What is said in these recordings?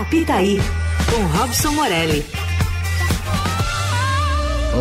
Apitaí, com Robson Morelli.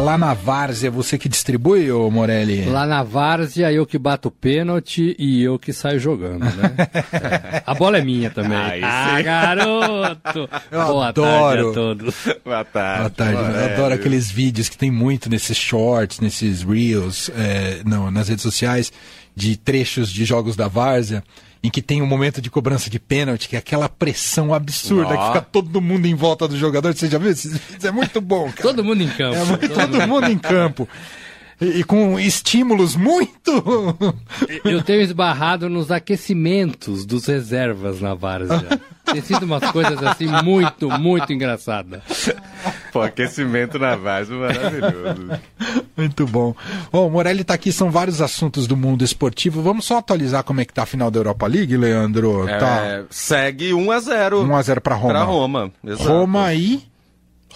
Lá na Várzea, você que distribui, ô Morelli? Lá na Várzea, eu que bato o pênalti e eu que saio jogando, né? é. A bola é minha também. ah, garoto! Eu Boa adoro. tarde a todos. Boa tarde. Boa tarde. Eu adoro aqueles vídeos que tem muito nesses shorts, nesses reels, é, não, nas redes sociais, de trechos de jogos da Várzea em que tem um momento de cobrança de pênalti, que é aquela pressão absurda, que fica todo mundo em volta do jogador. Você já viu? Isso é muito bom, cara. Todo mundo em campo. É, todo, todo mundo em campo. E, e, com estímulos muito. Eu tenho esbarrado nos aquecimentos dos reservas na várzea. Tem sido umas coisas assim muito, muito engraçadas. Pô, aquecimento na várzea maravilhoso. Muito bom. Bom, o Morelli está aqui, são vários assuntos do mundo esportivo. Vamos só atualizar como é que tá a final da Europa League, Leandro? É, tá. Segue 1 a 0 1 a 0 para Roma. Para Roma, exato. Roma e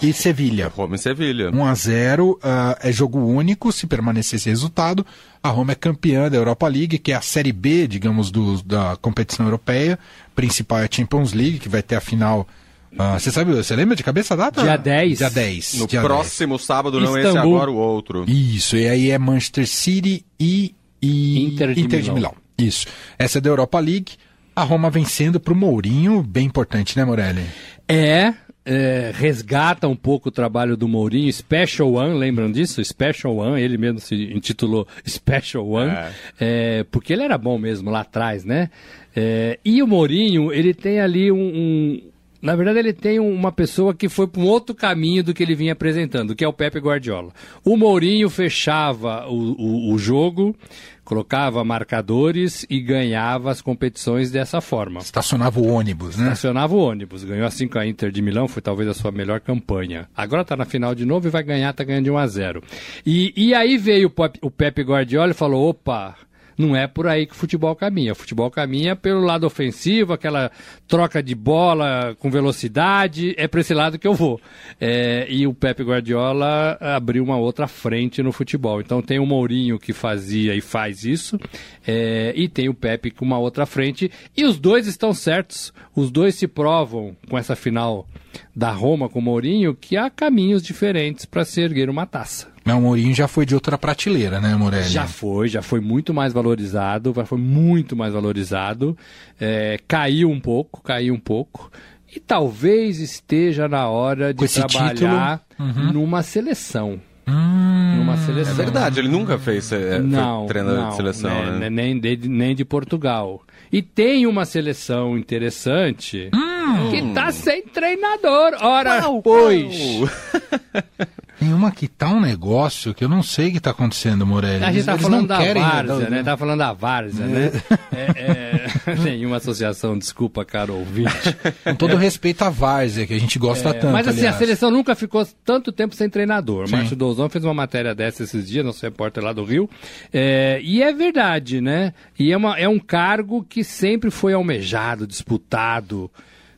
e Sevilha. Roma e Sevilha. 1 a 0 uh, é jogo único, se permanecer esse resultado. A Roma é campeã da Europa League, que é a Série B, digamos, do, da competição europeia. Principal é a Champions League, que vai ter a final. Uh, você sabe, você lembra de cabeça a data? Dia 10. Dia 10. No dia próximo 10. sábado, não Istambul. esse agora, o outro. Isso, e aí é Manchester City e, e Inter, de, Inter Milão. de Milão. Isso. Essa é da Europa League. A Roma vencendo para o Mourinho, bem importante, né, Morelli? É, é, resgata um pouco o trabalho do Mourinho, Special One, lembram disso? Special One, ele mesmo se intitulou Special One, é. É, porque ele era bom mesmo lá atrás, né? É, e o Mourinho, ele tem ali um, um na verdade, ele tem uma pessoa que foi para um outro caminho do que ele vinha apresentando, que é o Pepe Guardiola. O Mourinho fechava o, o, o jogo, colocava marcadores e ganhava as competições dessa forma. Estacionava o ônibus, né? Estacionava o ônibus. Ganhou assim com a Inter de Milão, foi talvez a sua melhor campanha. Agora está na final de novo e vai ganhar, está ganhando de 1 a 0 E, e aí veio o Pepe Guardiola e falou: opa, não é por aí que o futebol caminha. O futebol caminha pelo lado ofensivo, aquela troca de bola com velocidade, é para esse lado que eu vou. É, e o Pepe Guardiola abriu uma outra frente no futebol. Então tem o Mourinho que fazia e faz isso, é, e tem o Pepe com uma outra frente, e os dois estão certos. Os dois se provam com essa final da Roma com o Mourinho que há caminhos diferentes para se erguer uma taça. Mas o Mourinho já foi de outra prateleira, né, Morelli? Já foi, já foi muito mais valorizado, já foi muito mais valorizado. É, caiu um pouco, caiu um pouco. E talvez esteja na hora de trabalhar uhum. numa seleção. Hum, numa seleção. É verdade, ele nunca fez é, não, treinador não, de seleção. Né, né? Nem, de, nem de Portugal. E tem uma seleção interessante hum. Que tá sem treinador. Ora, qual, pois. Tem uma que tá um negócio que eu não sei o que tá acontecendo, Morelli. A gente tá falando da Várzea, né? Tá falando da Várzea, né? É, é, nenhuma associação, desculpa, caro ouvinte. Com todo respeito à Várzea, que a gente gosta é, tanto, Mas assim, aliás. a seleção nunca ficou tanto tempo sem treinador. Sim. Márcio Douzão fez uma matéria dessa esses dias, nosso repórter lá do Rio. É, e é verdade, né? E é, uma, é um cargo que sempre foi almejado, disputado,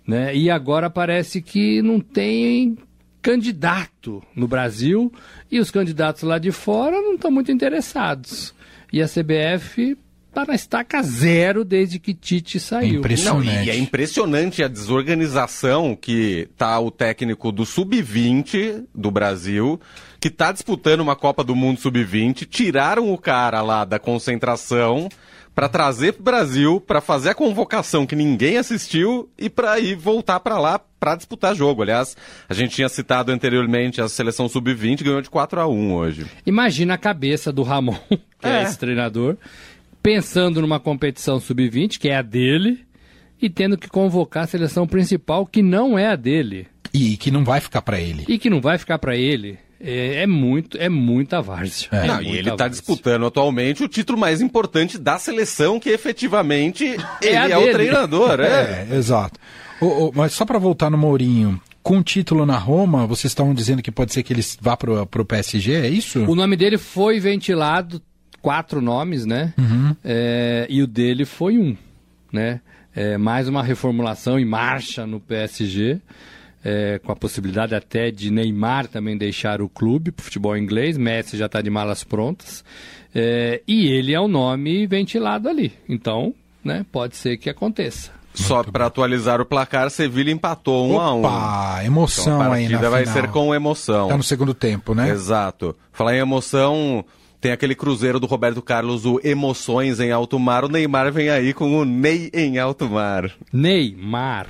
né? E agora parece que não tem candidato no Brasil e os candidatos lá de fora não estão muito interessados. E a CBF está na estaca zero desde que Tite saiu. Impressionante. Não, e é impressionante a desorganização que tá o técnico do Sub-20 do Brasil, que está disputando uma Copa do Mundo Sub-20, tiraram o cara lá da concentração para trazer para o Brasil, para fazer a convocação que ninguém assistiu e para ir voltar para lá para disputar jogo. Aliás, a gente tinha citado anteriormente a seleção sub-20, ganhou de 4 a 1 hoje. Imagina a cabeça do Ramon, que é, é esse treinador, pensando numa competição sub-20, que é a dele, e tendo que convocar a seleção principal, que não é a dele. E que não vai ficar para ele. E que não vai ficar para ele. É, é, muito, é muita várzea. É. Não, é e ele está disputando atualmente o título mais importante da seleção, que efetivamente é ele é, o treinador. É, é exato. Oh, oh, mas só para voltar no Mourinho, com título na Roma, vocês estão dizendo que pode ser que ele vá para o PSG, é isso? O nome dele foi ventilado, quatro nomes, né? Uhum. É, e o dele foi um, né? É, mais uma reformulação em marcha no PSG é, com a possibilidade até de Neymar também deixar o clube para o futebol inglês. Messi já está de malas prontas. É, e ele é o nome ventilado ali. Então, né, pode ser que aconteça. Só para atualizar o placar, Sevilha empatou 1 um a 1 Opa, emoção então, a aí na vai final. ser com emoção. Tá no segundo tempo, né? Exato. Falar em emoção, tem aquele cruzeiro do Roberto Carlos, o Emoções em Alto Mar. O Neymar vem aí com o Ney em Alto Mar. Neymar.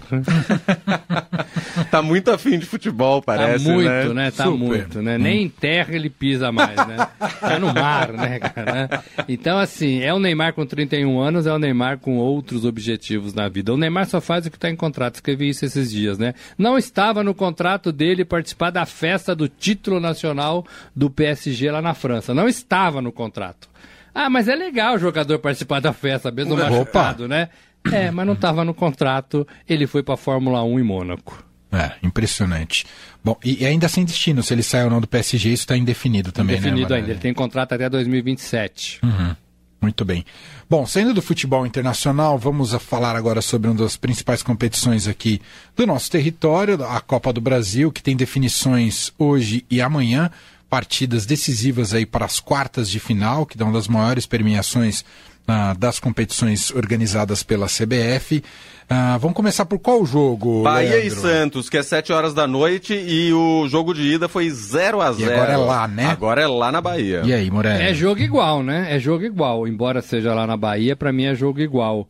tá muito afim de futebol, tá parece, tá muito, né? né? Tá Super. muito, né? Hum. Nem em terra ele pisa mais, né? Tá no mar, né, cara? Então, assim, é o Neymar com 31 anos, é o Neymar com outros objetivos na vida. O Neymar só faz o que tá em contrato. Escrevi isso esses dias, né? Não estava no contrato dele participar da festa do título nacional do PSG lá na França. Não estava estava no contrato. Ah, mas é legal o jogador participar da festa, mesmo Opa. machucado, né? É, mas não estava no contrato. Ele foi para a Fórmula 1 em Mônaco. É, impressionante. Bom, e, ainda sem destino, se ele sai ou não do PSG, isso está indefinido também, indefinido né? Indefinido ainda, ele tem contrato até 2027. Uhum. Muito bem. Bom, saindo do futebol internacional, vamos falar agora sobre uma das principais competições aqui do nosso território, a Copa do Brasil, que tem definições hoje e amanhã partidas decisivas aí para as quartas de final, que dão das maiores premiações ah, das competições organizadas pela CBF. Ah, vamos começar por qual jogo? Bahia Leandro? e Santos, que é 7 horas da noite e o jogo de ida foi 0 a 0 E agora é lá, né? Agora é lá na Bahia. E aí, Morelli? É jogo igual, né? É jogo igual. Embora seja lá na Bahia, para mim é jogo igual.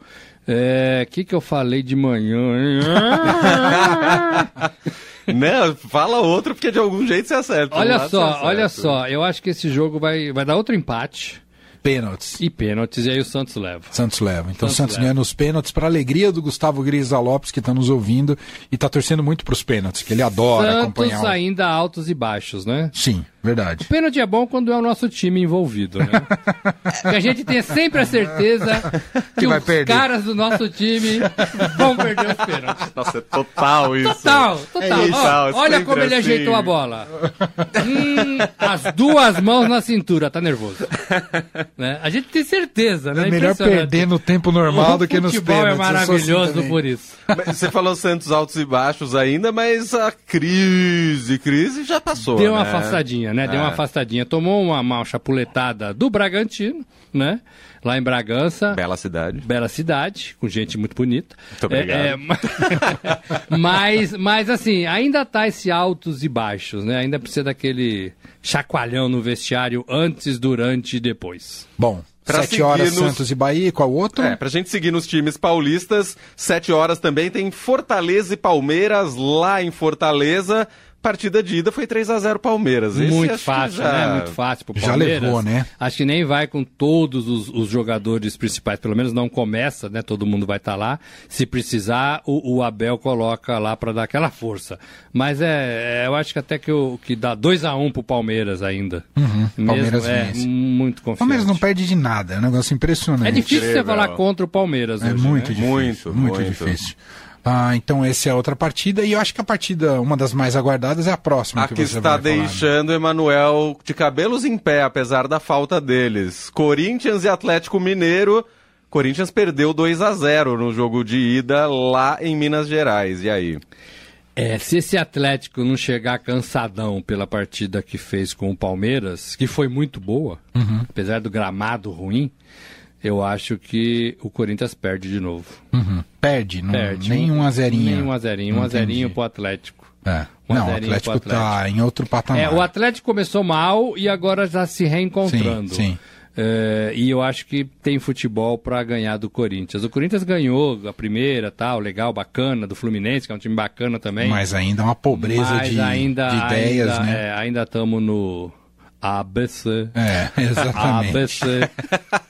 É, o que, que eu falei de manhã? Não, fala outro, porque de algum jeito você acerta. Olha só, olha só, eu acho que esse jogo vai, vai dar outro empate. Pênaltis. E pênaltis, e aí o Santos leva. Santos leva. Então o Santos, Santos ganha nos pênaltis, para alegria do Gustavo Grisa Lopes, que está nos ouvindo e está torcendo muito para os pênaltis, que ele adora Santos acompanhar. Santos ainda altos e baixos, né? Sim. Verdade. O pênalti é bom quando é o nosso time envolvido, né? que a gente tenha sempre a certeza que, que os perder. caras do nosso time vão perder os pênaltis. Nossa, é total isso. Total, total. É isso, olha como ele assim. ajeitou a bola. hum, as duas mãos na cintura, tá nervoso. Né? A gente tem certeza, né? É melhor perder no tempo normal o do que nos pênaltis. O futebol é maravilhoso por isso. Mas você falou Santos altos e baixos ainda, mas a crise, crise já passou, Deu né? uma afastadinha, né? Deu uma é. afastadinha. Tomou uma, uma chapuletada do Bragantino, né? Lá em Bragança. Bela cidade. Bela cidade, com gente muito bonita. Muito obrigado. É, é, mas, mas, assim, ainda tá esse altos e baixos, né? Ainda precisa daquele chacoalhão no vestiário antes, durante e depois. Bom, Pra sete horas nos... Santos e Bahia, qual outro? É, pra gente seguir nos times paulistas, sete horas também tem Fortaleza e Palmeiras lá em Fortaleza partida de ida foi 3 a 0 Palmeiras. Esse Muito fácil, já... né? Muito fácil pro Palmeiras. Já levou, né? Acho que nem vai com todos os, os jogadores principais, pelo menos não começa, né? Todo mundo vai estar tá lá. Se precisar, o, o Abel coloca lá para dar aquela força. Mas é, é, eu acho que até que, o, que dá 2 a 1 um pro Palmeiras ainda. Uhum, Mesmo, Palmeiras é vence. muito confiante. Palmeiras não perde de nada, é um negócio impressionante. É difícil Incrível. você falar contra o Palmeiras É hoje, muito né? difícil. Muito, muito, muito difícil. Ah, então essa é outra partida e eu acho que a partida, uma das mais aguardadas, é a próxima. A que, que está deixando o Emanuel de cabelos em pé, apesar da falta deles. Corinthians e Atlético Mineiro. Corinthians perdeu 2 a 0 no jogo de ida lá em Minas Gerais. E aí? É, se esse Atlético não chegar cansadão pela partida que fez com o Palmeiras, que foi muito boa, uhum. apesar do gramado ruim, eu acho que o Corinthians perde de novo. Uhum. Perde, não, perde. Nem um azerinho. Nem um azerinho. Um azerinho pro Atlético. É. Um não, o Atlético, Atlético tá em outro patamar. É, o Atlético começou mal e agora já se reencontrando. Sim, sim. É, e eu acho que tem futebol para ganhar do Corinthians. O Corinthians ganhou a primeira, tal, legal, bacana, do Fluminense, que é um time bacana também. Mas ainda é uma pobreza de, ainda, de ideias, ainda, né? É, ainda estamos no ABC. É, exatamente. ABC.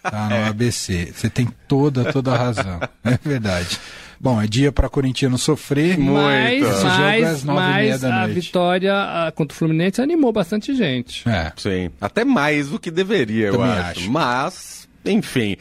Tá no ABC. Você tem toda, toda a razão. É verdade. Bom, é dia para corintiano sofrer. Mas, mas, mas a vitória contra o Fluminense animou bastante gente. É. Sim. Até mais do que deveria, Também eu acho. acho. Mas, enfim.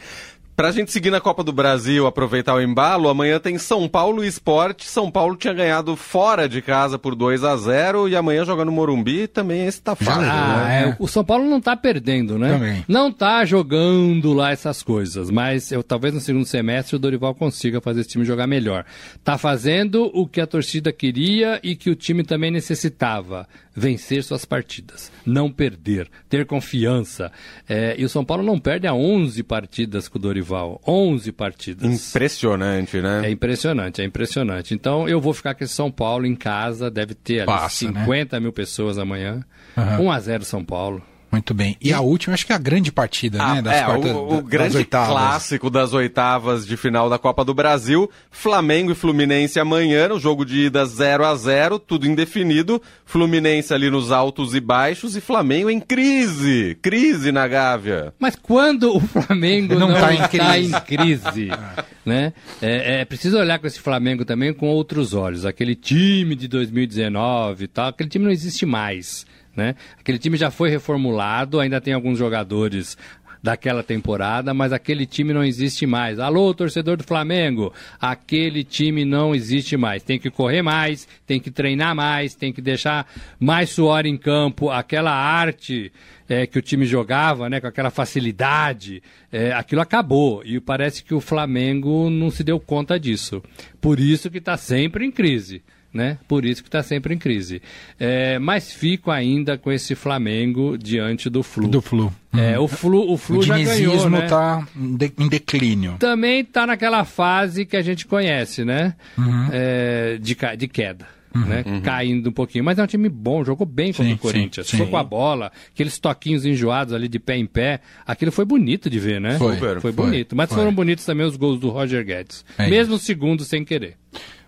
Pra gente seguir na Copa do Brasil, aproveitar o embalo, amanhã tem São Paulo e Esporte. São Paulo tinha ganhado fora de casa por 2 a 0 e amanhã joga no Morumbi também esse tá fácil. Ah, né? é, o São Paulo não tá perdendo, né? Também. Não tá jogando lá essas coisas, mas eu talvez no segundo semestre o Dorival consiga fazer esse time jogar melhor. Tá fazendo o que a torcida queria e que o time também necessitava vencer suas partidas, não perder, ter confiança. É, e o São Paulo não perde a 11 partidas com o Dorival Dorival. 11 partidas. Impressionante, né? É impressionante, é impressionante. Então eu vou ficar com esse São Paulo em casa, deve ter ali Passa, 50 né? mil pessoas amanhã. Uhum. 1 a 0 São Paulo. Muito bem. E, e, a última, acho que é a grande partida, ah, né? Das é, quartas, o, o grande clássico das oitavas de final da Copa do Brasil. Flamengo e Fluminense amanhã, no jogo de ida 0 a 0 tudo indefinido. Fluminense ali nos altos e baixos e Flamengo em crise. Crise na Gávea. Mas quando o Flamengo não, está em crise, em crise né? É, é, preciso olhar com esse Flamengo também com outros olhos. Aquele time de 2019 e tal, aquele time não existe mais. Né? Aquele time já foi reformulado, ainda tem alguns jogadores daquela temporada, mas aquele time não existe mais. Alô, torcedor do Flamengo, aquele time não existe mais. Tem que correr mais, tem que treinar mais, tem que deixar mais suor em campo, aquela arte é, que o time jogava, né, com aquela facilidade, é, aquilo acabou. E parece que o Flamengo não se deu conta disso. Por isso que está sempre em crise né? Por isso que está sempre em crise. É, mas fico ainda com esse Flamengo diante do Flu. Do Flu. É, o Flu, o Flu o já ganhou, né? está em declínio. Também está naquela fase que a gente conhece, né? Uhum. É, de, de queda. Uhum, né? Uhum. Caindo um pouquinho. Mas é um time bom, jogou bem contra sim, o Corinthians. Sim, sim. Foi com a bola, aqueles toquinhos enjoados ali de pé em pé. Aquilo foi bonito de ver, né? Foi, foi, foi bonito. Mas foi. foram bonitos também os gols do Roger Guedes. É mesmo o segundo sem querer.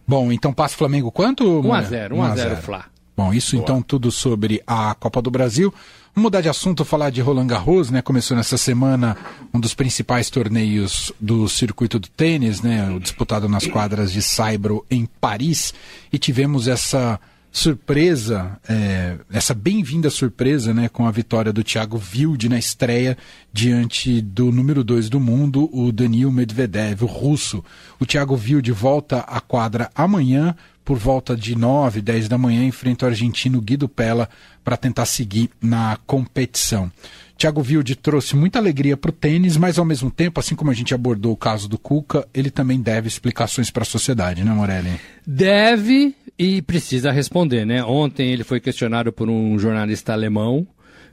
Bom, então passa o Flamengo quanto? 1x0, 1x0 Flá. Bom, isso Boa. então tudo sobre a Copa do Brasil. Vamos mudar de assunto, falar de Roland Garros, né? Começou nessa semana um dos principais torneios do circuito do tênis, né? O disputado nas quadras de Saibro em Paris. E tivemos essa surpresa, é, essa bem-vinda surpresa, né, com a vitória do Thiago Wilde na estreia diante do número 2 do mundo, o Danil Medvedev, o russo. O Thiago Wilde volta à quadra amanhã por volta de 9, 10 da manhã, enfrenta o argentino Guido Pella para tentar seguir na competição. Thiago Wilde trouxe muita alegria para o tênis, mas ao mesmo tempo, assim como a gente abordou o caso do Cuca, ele também deve explicações para a sociedade, né, Morelli? Deve e precisa responder, né? Ontem ele foi questionado por um jornalista alemão,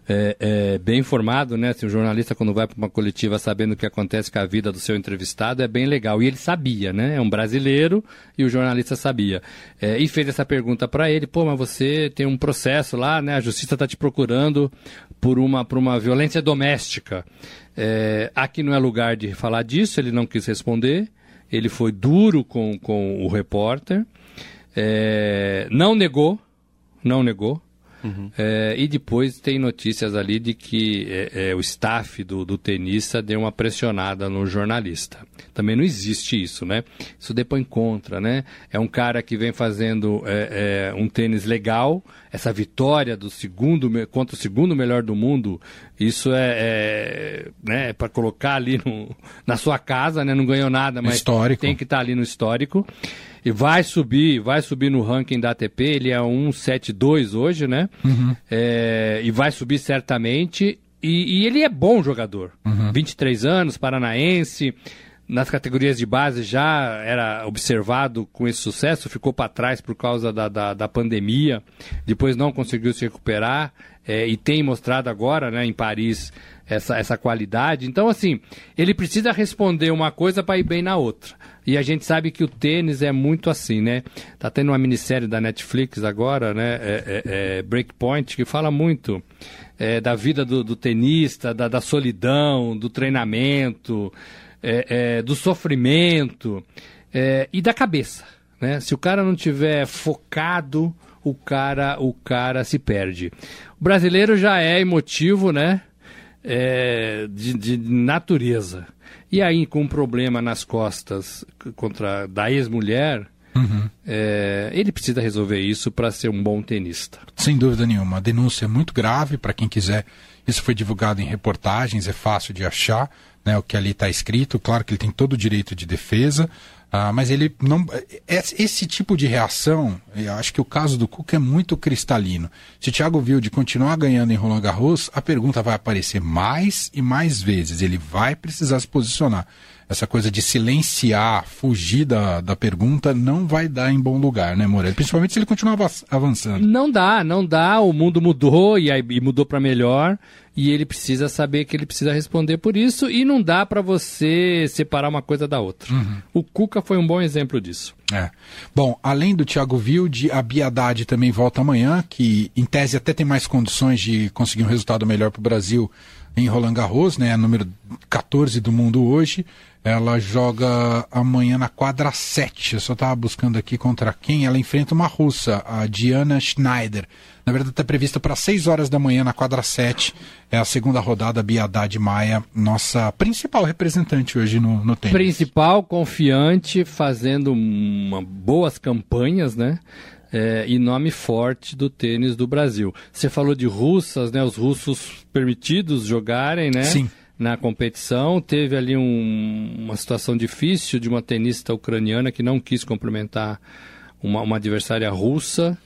é, é, bem informado, né? Se o jornalista, quando vai para uma coletiva sabendo o que acontece com a vida do seu entrevistado, é bem legal. E ele sabia, né? É um brasileiro e o jornalista sabia. É, e fez essa pergunta para ele: pô, mas você tem um processo lá, né? A justiça está te procurando por uma, por uma violência doméstica. É, aqui não é lugar de falar disso, ele não quis responder. Ele foi duro com, com o repórter. É, não negou, não negou. Uhum. É, e depois tem notícias ali de que é, é, o staff do, do tenista deu uma pressionada no jornalista. Também não existe isso, né? Isso depois contra, né? É um cara que vem fazendo é, é, um tênis legal, essa vitória do segundo contra o segundo melhor do mundo, isso é, é né, para colocar ali no, na sua casa, né? Não ganhou nada, mas histórico. tem que estar tá ali no histórico. E vai subir, vai subir no ranking da ATP, ele é 172 hoje, né? Uhum. É, e vai subir certamente. E, e, ele é bom jogador. Uhum. 23 anos, paranaense. Nas categorias de base já era observado com esse sucesso, ficou para trás por causa da, da, da, pandemia, depois não conseguiu se recuperar é, e tem mostrado agora né, em Paris essa, essa qualidade. Então, assim, ele precisa responder uma coisa para ir bem na outra. E a gente sabe que o tênis é muito assim, né? Tá tendo uma minissérie da Netflix agora, né? É, é, é Breakpoint, que fala muito é, da vida do, do tenista, da, da, solidão, do treinamento, é, é, do sofrimento e da cabeça. Né? Se o cara não tiver focado, o cara, o cara se perde. O brasileiro já é emotivo, né? de, de natureza. E aí, com um problema nas costas contra da ex-mulher, uhum. é, ele precisa resolver isso para ser um bom tenista. Sem dúvida nenhuma. A denúncia é muito grave para quem quiser. Isso foi divulgado em reportagens, é fácil de achar né, o que ali está escrito. Claro que ele tem todo o direito de defesa. Ah, mas ele não. É, esse tipo de reação, eu acho que o caso do Cuca é muito cristalino. Se Thiago Wilde continuar ganhando em Roland Garros, a pergunta vai aparecer mais e mais vezes. Ele vai precisar se posicionar. Essa coisa de silenciar, fugir da, da pergunta, não vai dar em bom lugar, né, Morelli? Principalmente se ele continuar avançando. Não dá, não dá. O mundo mudou e, aí, e mudou para melhor. E ele precisa saber que ele precisa responder por isso. E não dá para você separar uma coisa da outra. Uhum. O Cuca foi um bom exemplo disso. É. Bom, além do Thiago Wilde, a Biadade também volta amanhã, que em tese até tem mais condições de conseguir um resultado melhor para o Brasil em Roland Garros, né? Número 14 do mundo hoje. Ela joga amanhã na quadra 7. Eu só estava buscando aqui contra quem. Ela enfrenta uma russa, a Diana Schneider. Na verdade, está prevista para 6 horas da manhã na quadra 7. É a segunda rodada, Biadade Maia, nossa principal representante hoje no, no tênis. Principal, confiante, fazendo uma, boas campanhas, né? É, e nome forte do tênis do Brasil. Você falou de russas, né? Os russos permitidos jogarem, né? Sim na competição. Teve ali um, uma situação difícil de uma tenista ucraniana que não quis complementar uma, uma adversária russa.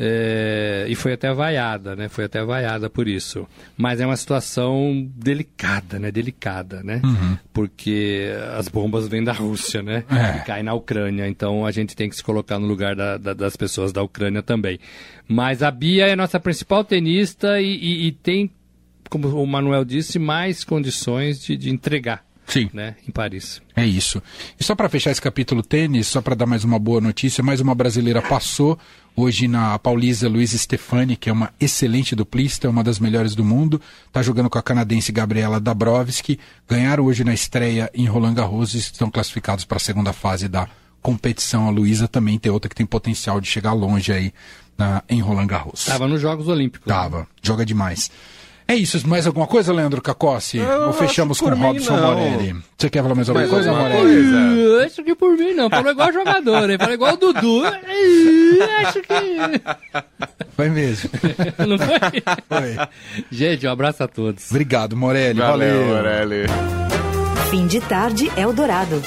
É, e foi até vaiada, né? Foi até vaiada por isso. Mas é uma situação delicada, né? Delicada, né? Uhum. Porque as bombas vêm da Rússia, né? É. E caem na Ucrânia. Então a gente tem que se colocar no lugar da, da, das pessoas da Ucrânia também. Mas a Bia é a nossa principal tenista e, e, e tem como o Manuel disse, mais condições de, de entregar. Sim. Né, em Paris. É isso. E só para fechar esse capítulo tênis, só para dar mais uma boa notícia, mais uma brasileira passou hoje na Paulista Luiz Stefani, que é uma excelente duplista, uma das melhores do mundo, está jogando com a canadense Gabriela Dabrowski, ganharam hoje na estreia em Roland Garros e estão classificados para a segunda fase da competição. A Luísa também tem outra que tem potencial de chegar longe aí na, em Roland Garros. Estava nos Jogos Olímpicos. Tava, né? joga demais. É isso. Mais alguma coisa, Leandro Cacossi? Ou fechamos com Robson não. Morelli? Você quer falar mais alguma mais coisa, alguma Morelli? Coisa. Acho que por mim não. Falou igual jogador, hein? Falou igual o Dudu. Acho que... Foi mesmo. Não foi? Foi. Gente, um abraço a todos. Obrigado, Morelli. Valeu, Valeu. Morelli. Fim de tarde, Eldorado.